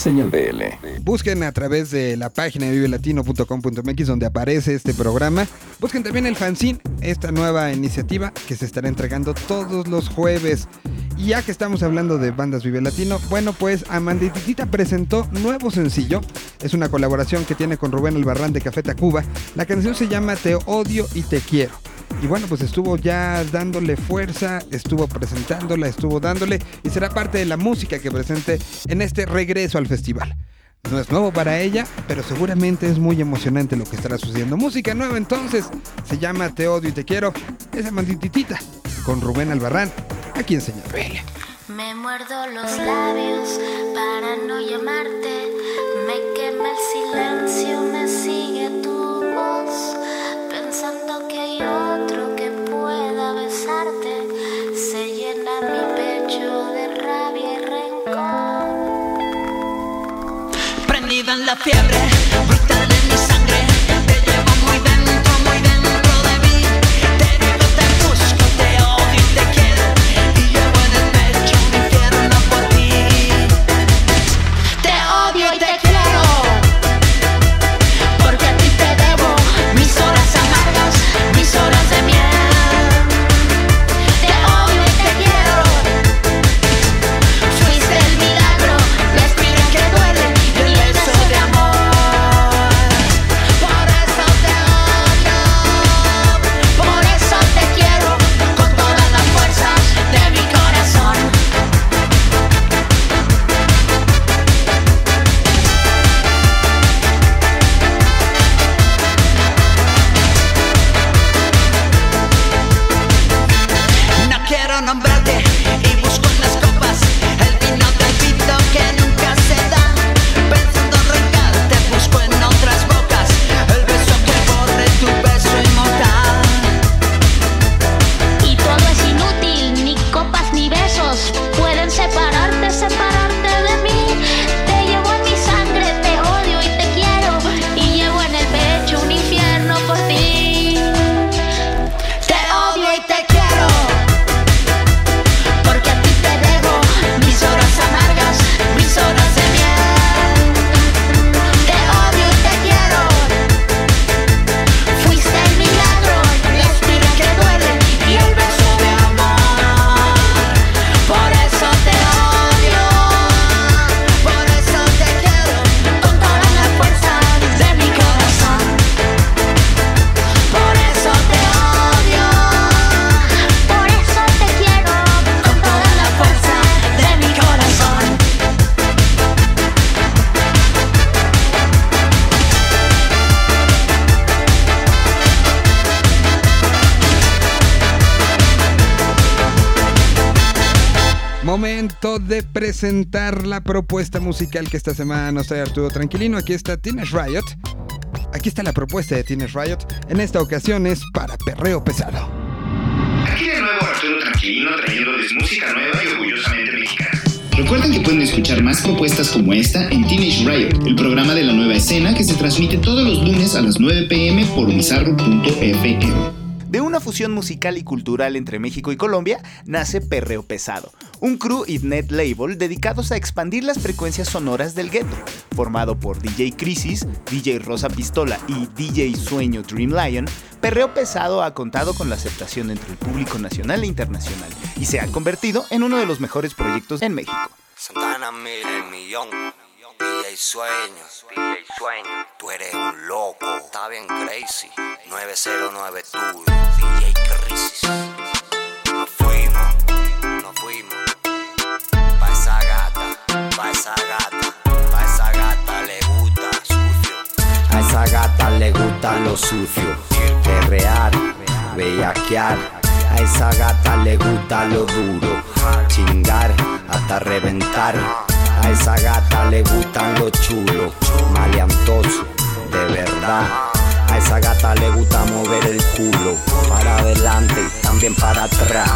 Señal BL. Busquen a través de la página vivelatino.com.mx donde aparece este programa. Busquen también el fanzine, esta nueva iniciativa que se estará entregando todos los jueves. Y ya que estamos hablando de bandas Vive Latino, bueno, pues Amandititita presentó nuevo sencillo. Es una colaboración que tiene con Rubén Albarrán de Café Tacuba. La canción se llama Te odio y te quiero. Y bueno, pues estuvo ya dándole fuerza, estuvo presentándola, estuvo dándole y será parte de la música que presente en este regreso al festival. No es nuevo para ella, pero seguramente es muy emocionante lo que estará sucediendo. Música nueva entonces, se llama Te odio y te quiero, esa mandititita, con Rubén Albarrán, aquí en Señal Me muerdo los labios para no llamarte, me quema el silencio, me presentar la propuesta musical que esta semana nos trae Arturo Tranquilino. Aquí está Teenage Riot. Aquí está la propuesta de Teenage Riot. En esta ocasión es para perreo pesado. Aquí de nuevo Arturo Tranquilino trayéndoles música nueva y orgullosamente mexicana. Recuerden que pueden escuchar más propuestas como esta en Teenage Riot, el programa de la nueva escena que se transmite todos los lunes a las 9 pm por bizarro.fm. De una fusión musical y cultural entre México y Colombia, nace Perreo Pesado, un crew y net label dedicados a expandir las frecuencias sonoras del gueto. Formado por DJ Crisis, DJ Rosa Pistola y DJ Sueño Dream Lion, Perreo Pesado ha contado con la aceptación entre el público nacional e internacional y se ha convertido en uno de los mejores proyectos en México. Santana mira el millón. DJ Sueño. DJ Sueño. Tú eres un loco. Está bien crazy. 909 tú. DJ Crisis. Esa gata. Pa' esa gata le gusta sucio. A esa gata le gusta lo sucio, perrear, bellaquear. A esa gata le gusta lo duro, chingar hasta reventar. A esa gata le gustan los chulos, maleantoso, de verdad. A esa gata le gusta mover el culo, para adelante y también para atrás.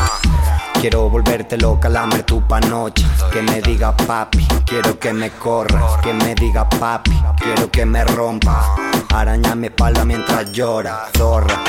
Quiero volverte loca, lamer tu panocha Que me diga papi, quiero que me corra Que me diga papi, quiero que me rompa. Araña mi espalda mientras llora, zorra.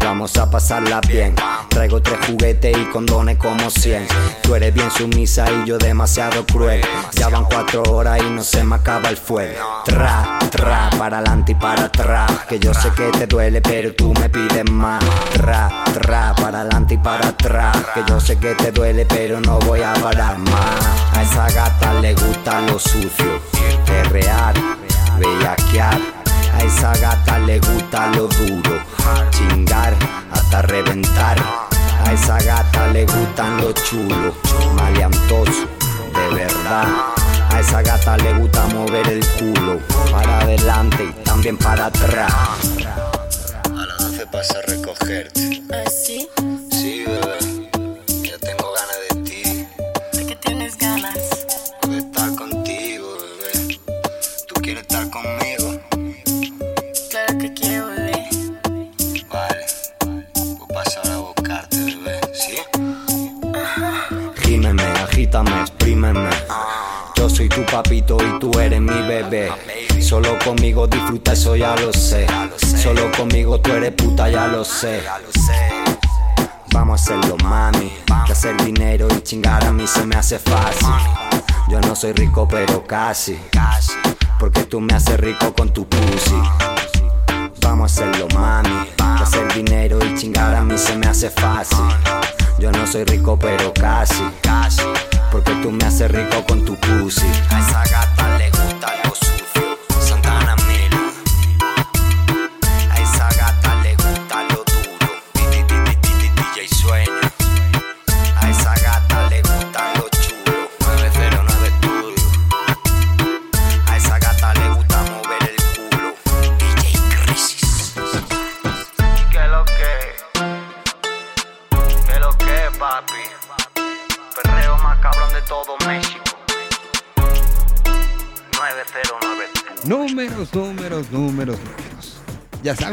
Vamos a pasarla bien. Traigo tres juguetes y condones como cien Tú eres bien sumisa y yo demasiado cruel. Ya van cuatro horas y no se me acaba el fuego. Tra, tra, para adelante y para atrás. Que yo sé que te duele, pero tú me pides más. Tra, tra, para adelante y para atrás. Que yo sé que te duele, pero no voy a parar más. A esa gata le gusta lo sucio. Perrear, bellaquear. A esa gata le gusta lo duro. Chingar hasta reventar. A esa gata le gustan los chulos. Maleantoso, de verdad. A esa gata le gusta mover el culo. Para adelante y también para atrás. A las 12 pasa a recogerte. ¿Así? Sí, bebé. Conmigo disfruta, eso ya lo sé. Solo conmigo tú eres puta, ya lo sé. Vamos a hacerlo, mami. Que hacer dinero y chingar a mí se me hace fácil. Yo no soy rico, pero casi. Porque tú me haces rico con tu pussy. Vamos a hacerlo, mami. Que hacer dinero y chingar a mí se me hace fácil. Yo no soy rico, pero casi. Porque tú me haces rico con tu pussy.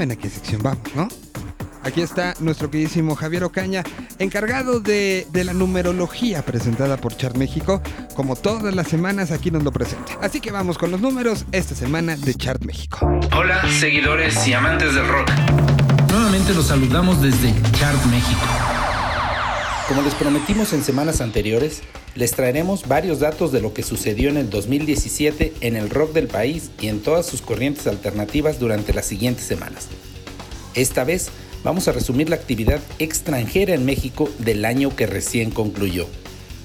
Saben a qué sección vamos, ¿no? Aquí está nuestro queridísimo Javier Ocaña, encargado de, de la numerología presentada por Chart México. Como todas las semanas, aquí nos lo presenta. Así que vamos con los números esta semana de Chart México. Hola, seguidores y amantes del rock. Nuevamente los saludamos desde Chart México. Como les prometimos en semanas anteriores, les traeremos varios datos de lo que sucedió en el 2017 en el rock del país y en todas sus corrientes alternativas durante las siguientes semanas. Esta vez vamos a resumir la actividad extranjera en México del año que recién concluyó.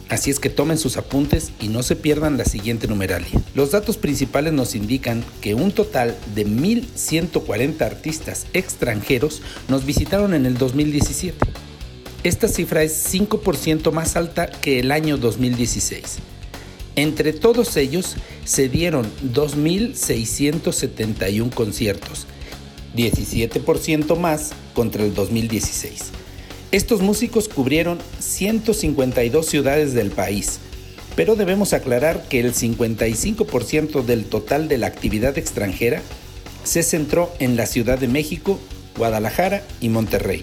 Así es que tomen sus apuntes y no se pierdan la siguiente numeralia. Los datos principales nos indican que un total de 1.140 artistas extranjeros nos visitaron en el 2017. Esta cifra es 5% más alta que el año 2016. Entre todos ellos se dieron 2.671 conciertos, 17% más contra el 2016. Estos músicos cubrieron 152 ciudades del país, pero debemos aclarar que el 55% del total de la actividad extranjera se centró en la Ciudad de México, Guadalajara y Monterrey.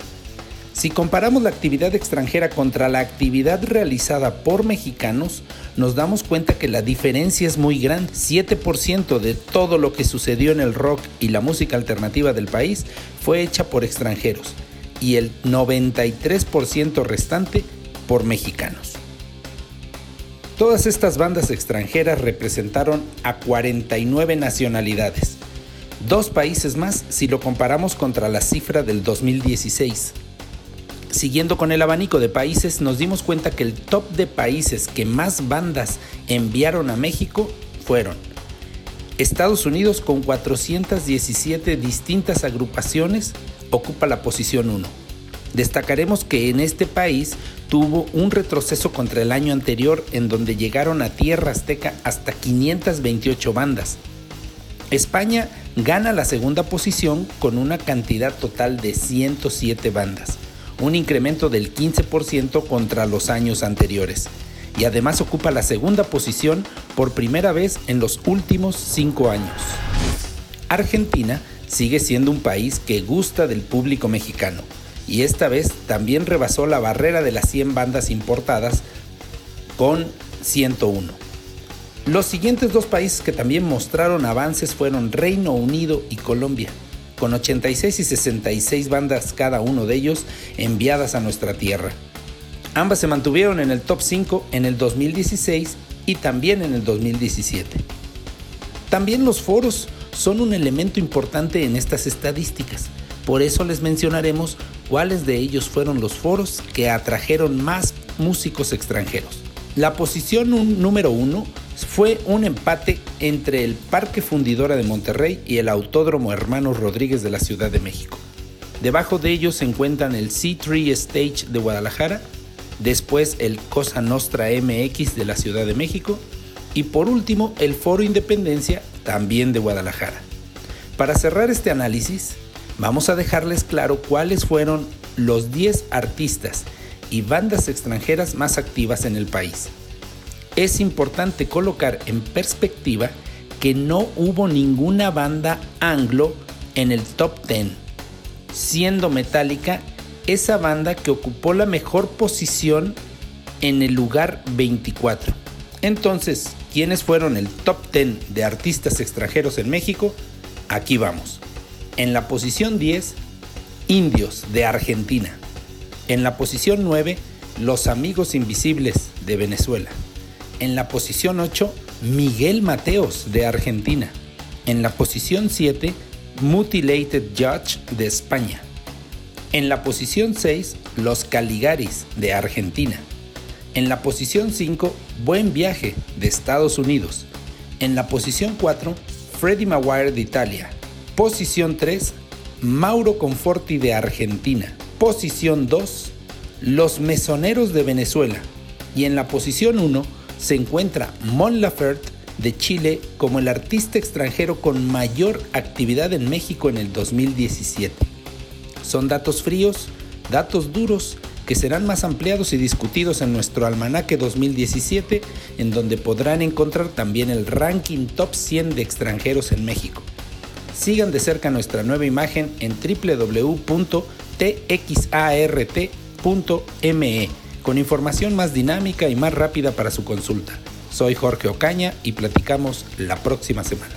Si comparamos la actividad extranjera contra la actividad realizada por mexicanos, nos damos cuenta que la diferencia es muy grande. 7% de todo lo que sucedió en el rock y la música alternativa del país fue hecha por extranjeros y el 93% restante por mexicanos. Todas estas bandas extranjeras representaron a 49 nacionalidades, dos países más si lo comparamos contra la cifra del 2016. Siguiendo con el abanico de países, nos dimos cuenta que el top de países que más bandas enviaron a México fueron Estados Unidos con 417 distintas agrupaciones ocupa la posición 1. Destacaremos que en este país tuvo un retroceso contra el año anterior en donde llegaron a Tierra Azteca hasta 528 bandas. España gana la segunda posición con una cantidad total de 107 bandas un incremento del 15% contra los años anteriores, y además ocupa la segunda posición por primera vez en los últimos cinco años. Argentina sigue siendo un país que gusta del público mexicano, y esta vez también rebasó la barrera de las 100 bandas importadas con 101. Los siguientes dos países que también mostraron avances fueron Reino Unido y Colombia con 86 y 66 bandas cada uno de ellos enviadas a nuestra tierra. Ambas se mantuvieron en el top 5 en el 2016 y también en el 2017. También los foros son un elemento importante en estas estadísticas. Por eso les mencionaremos cuáles de ellos fueron los foros que atrajeron más músicos extranjeros. La posición número uno fue un empate entre el Parque Fundidora de Monterrey y el Autódromo Hermanos Rodríguez de la Ciudad de México. Debajo de ellos se encuentran el C3 Stage de Guadalajara, después el Cosa Nostra MX de la Ciudad de México y por último el Foro Independencia también de Guadalajara. Para cerrar este análisis, vamos a dejarles claro cuáles fueron los 10 artistas y bandas extranjeras más activas en el país. Es importante colocar en perspectiva que no hubo ninguna banda anglo en el top 10, siendo Metallica esa banda que ocupó la mejor posición en el lugar 24. Entonces, ¿quiénes fueron el top 10 de artistas extranjeros en México? Aquí vamos. En la posición 10, Indios de Argentina. En la posición 9, Los Amigos Invisibles de Venezuela. En la posición 8, Miguel Mateos de Argentina. En la posición 7, Mutilated Judge de España. En la posición 6, Los Caligaris de Argentina. En la posición 5, Buen Viaje de Estados Unidos. En la posición 4, Freddie Maguire de Italia. Posición 3, Mauro Conforti de Argentina. Posición 2, Los Mesoneros de Venezuela. Y en la posición 1 se encuentra Mon Laferte de Chile como el artista extranjero con mayor actividad en México en el 2017. Son datos fríos, datos duros, que serán más ampliados y discutidos en nuestro almanaque 2017, en donde podrán encontrar también el ranking top 100 de extranjeros en México. Sigan de cerca nuestra nueva imagen en www.txart.me con información más dinámica y más rápida para su consulta. Soy Jorge Ocaña y platicamos la próxima semana.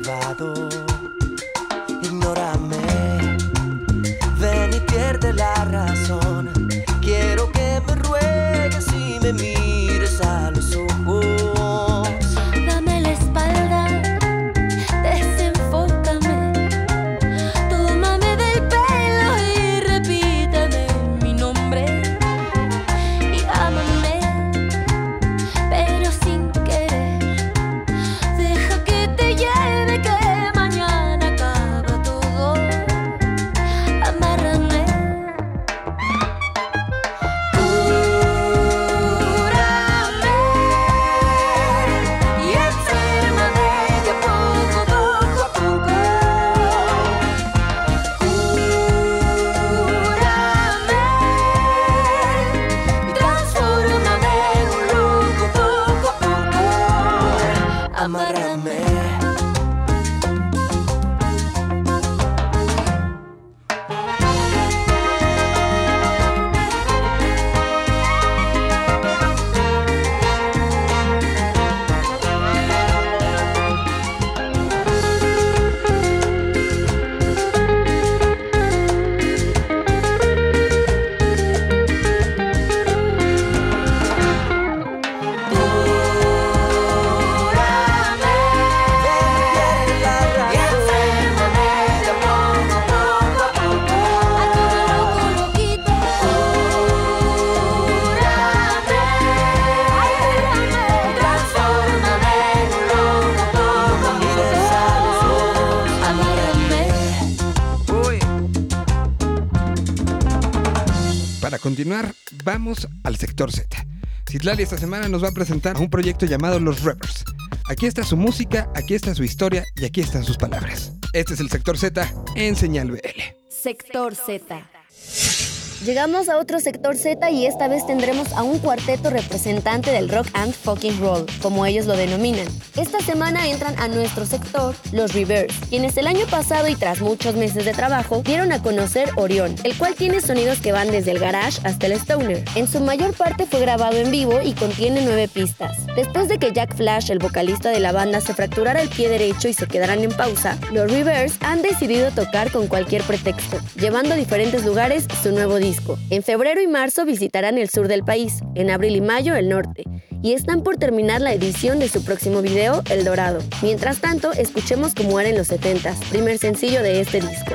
Me has continuar, vamos al sector Z. Citlali esta semana nos va a presentar un proyecto llamado Los Rappers. Aquí está su música, aquí está su historia y aquí están sus palabras. Este es el sector Z en Señal BL. Sector Z. Llegamos a otro sector Z y esta vez tendremos a un cuarteto representante del rock and fucking roll, como ellos lo denominan. Esta semana entran a nuestro sector los Reverse, quienes el año pasado y tras muchos meses de trabajo dieron a conocer Orión, el cual tiene sonidos que van desde el garage hasta el stoner. En su mayor parte fue grabado en vivo y contiene nueve pistas. Después de que Jack Flash, el vocalista de la banda, se fracturara el pie derecho y se quedaran en pausa, los Reverse han decidido tocar con cualquier pretexto, llevando a diferentes lugares su nuevo disco. En febrero y marzo visitarán el sur del país, en abril y mayo el norte, y están por terminar la edición de su próximo video, El Dorado. Mientras tanto, escuchemos cómo era en los 70s, primer sencillo de este disco.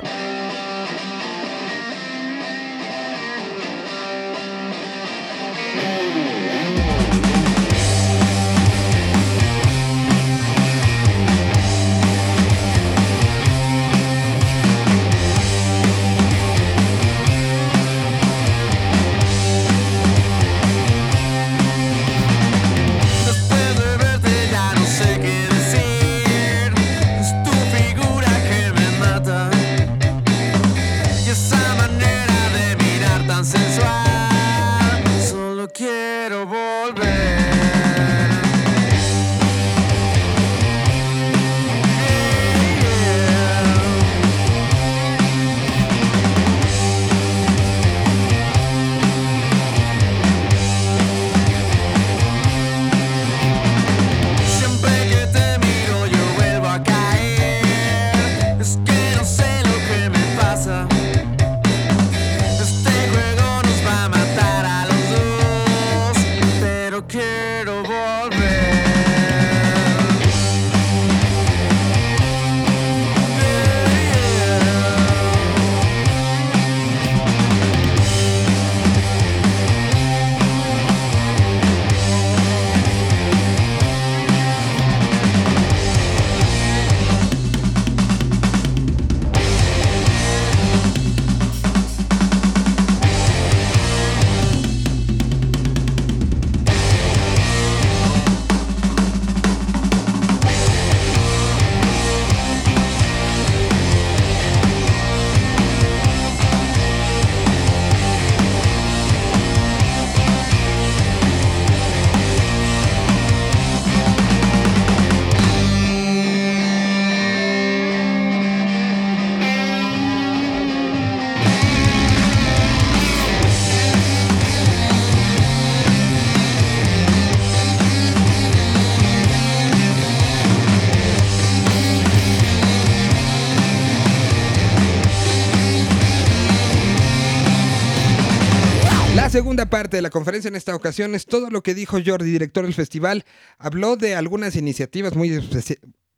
Segunda parte de la conferencia en esta ocasión es todo lo que dijo Jordi, director del festival. Habló de algunas iniciativas muy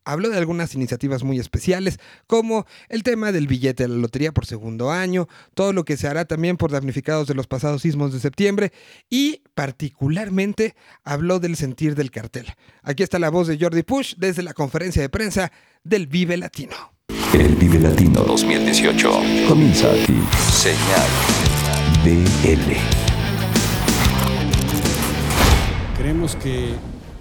Habló de algunas iniciativas muy especiales, como el tema del billete de la lotería por segundo año, todo lo que se hará también por damnificados de los pasados sismos de septiembre y particularmente habló del sentir del cartel. Aquí está la voz de Jordi Push desde la conferencia de prensa del Vive Latino. El Vive Latino 2018 comienza aquí. Señal BL. Creemos que,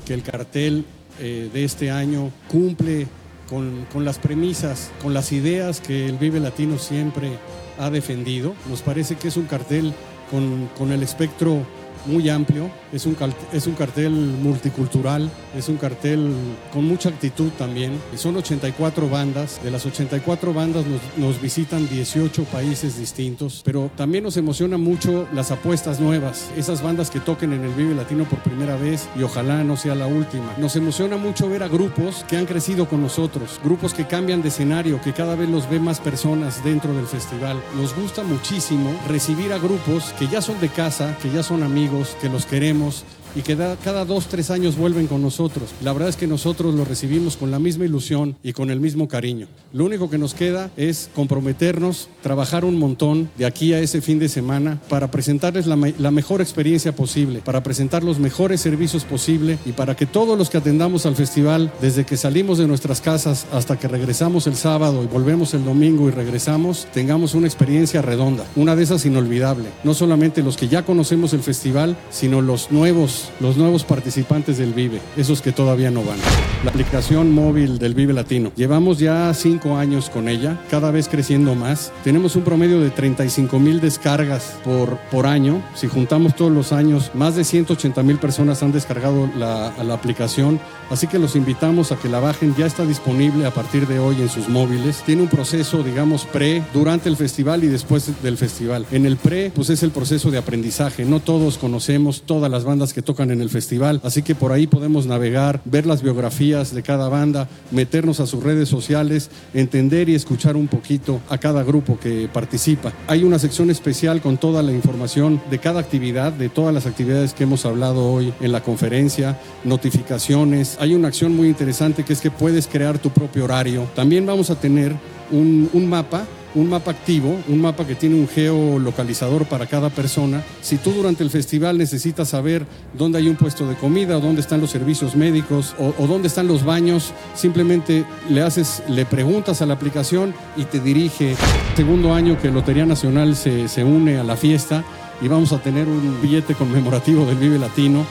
que el cartel eh, de este año cumple con, con las premisas, con las ideas que el Vive Latino siempre ha defendido. Nos parece que es un cartel con, con el espectro muy amplio, es un, es un cartel multicultural, es un cartel con mucha actitud también. Son 84 bandas, de las 84 bandas nos, nos visitan 18 países distintos, pero también nos emociona mucho las apuestas nuevas, esas bandas que toquen en el Vive Latino por primera vez y ojalá no sea la última. Nos emociona mucho ver a grupos que han crecido con nosotros, grupos que cambian de escenario, que cada vez los ve más personas dentro del festival. Nos gusta muchísimo recibir a grupos que ya son de casa, que ya son amigos, que los queremos y que da- cada dos, tres años vuelven con nosotros. La verdad es que nosotros los recibimos con la misma ilusión y con el mismo cariño. Lo único que nos queda es comprometernos, trabajar un montón de aquí a ese fin de semana para presentarles la, la mejor experiencia posible, para presentar los mejores servicios posible y para que todos los que atendamos al festival, desde que salimos de nuestras casas hasta que regresamos el sábado y volvemos el domingo y regresamos, tengamos una experiencia redonda, una de esas inolvidable. No solamente los que ya conocemos el festival, sino los nuevos, los nuevos participantes del Vive, esos que todavía no van. La aplicación móvil del Vive Latino. Llevamos ya cinco años con ella, cada vez creciendo más. Tenemos un promedio de 35 mil descargas por, por año. Si juntamos todos los años, más de 180 mil personas han descargado la, la aplicación. Así que los invitamos a que la bajen. Ya está disponible a partir de hoy en sus móviles. Tiene un proceso, digamos, pre, durante el festival y después del festival. En el pre, pues es el proceso de aprendizaje. No todos conocemos todas las bandas que tocan en el festival. Así que por ahí podemos navegar, ver las biografías de cada banda, meternos a sus redes sociales, entender y escuchar un poquito a cada grupo que participa. Hay una sección especial con toda la información de cada actividad, de todas las actividades que hemos hablado hoy en la conferencia, notificaciones. Hay una acción muy interesante que es que puedes crear tu propio horario. También vamos a tener un, un mapa un mapa activo, un mapa que tiene un geolocalizador para cada persona. Si tú durante el festival necesitas saber dónde hay un puesto de comida o dónde están los servicios médicos o, dónde están los baños, simplemente le haces, le preguntas a la aplicación y te dirige. Segundo año que Lotería Nacional se, se une a la fiesta y vamos a tener un billete conmemorativo del Vive Latino.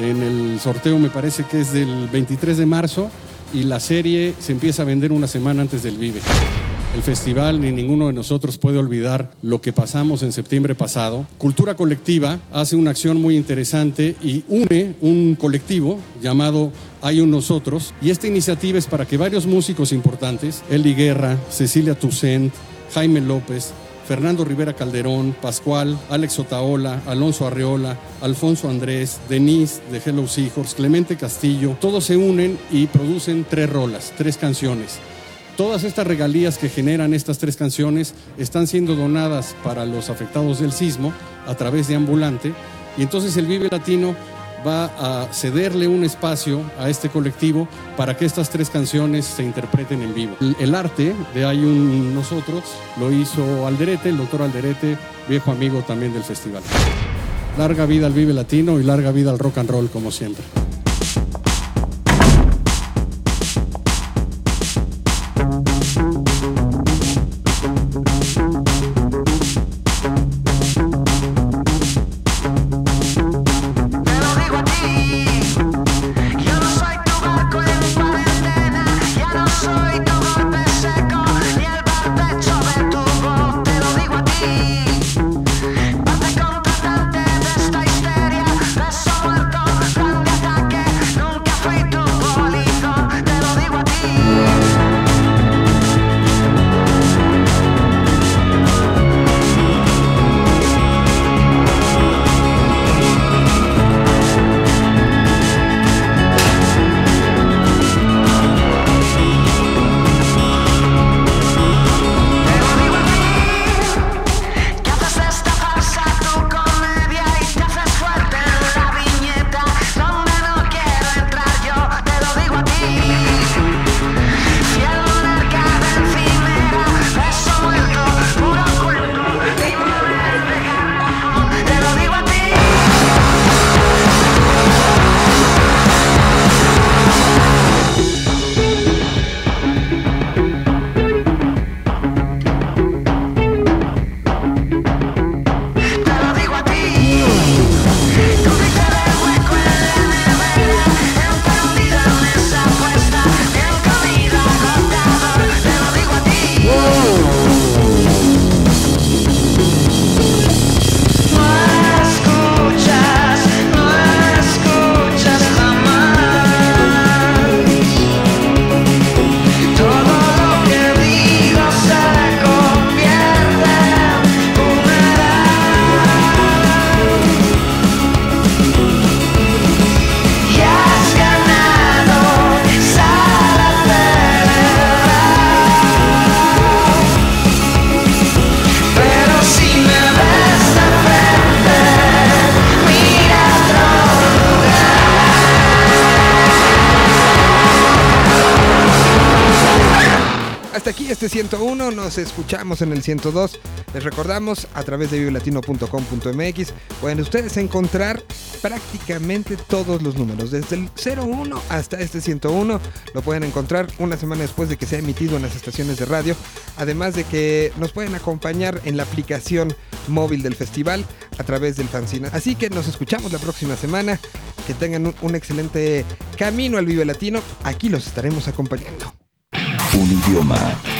En el sorteo me parece que es del 23 de marzo y la serie se empieza a vender una semana antes del Vive. El festival ni ninguno de nosotros puede olvidar lo que pasamos en septiembre pasado. Cultura Colectiva hace una acción muy interesante y une un colectivo llamado Hay un Nosotros. Y esta iniciativa es para que varios músicos importantes, Eli Guerra, Cecilia Toussaint, Jaime López, Fernando Rivera Calderón, Pascual, Alex Otaola, Alonso Arreola, Alfonso Andrés, Denise de Hello Seahorse, Clemente Castillo, todos se unen y producen tres rolas, tres canciones. Todas estas regalías que generan estas tres canciones están siendo donadas para los afectados del sismo a través de Ambulante y entonces el Vive Latino va a cederle un espacio a este colectivo para que estas tres canciones se interpreten en vivo. El, arte de Hay un Nosotros lo hizo Alderete, el doctor Alderete, viejo amigo también del festival. Larga vida al Vive Latino y larga vida al rock and roll como siempre. Este 101, nos escuchamos en el 102. Les recordamos a través de vivelatino.com.mx pueden ustedes encontrar prácticamente todos los números, desde el 01 hasta este 101, lo pueden encontrar una semana después de que sea emitido en las estaciones de radio, además de que nos pueden acompañar en la aplicación móvil del festival a través del fanzine. Así que nos escuchamos la próxima semana, que tengan un, un excelente camino al Vive Latino, aquí los estaremos acompañando. Un idioma.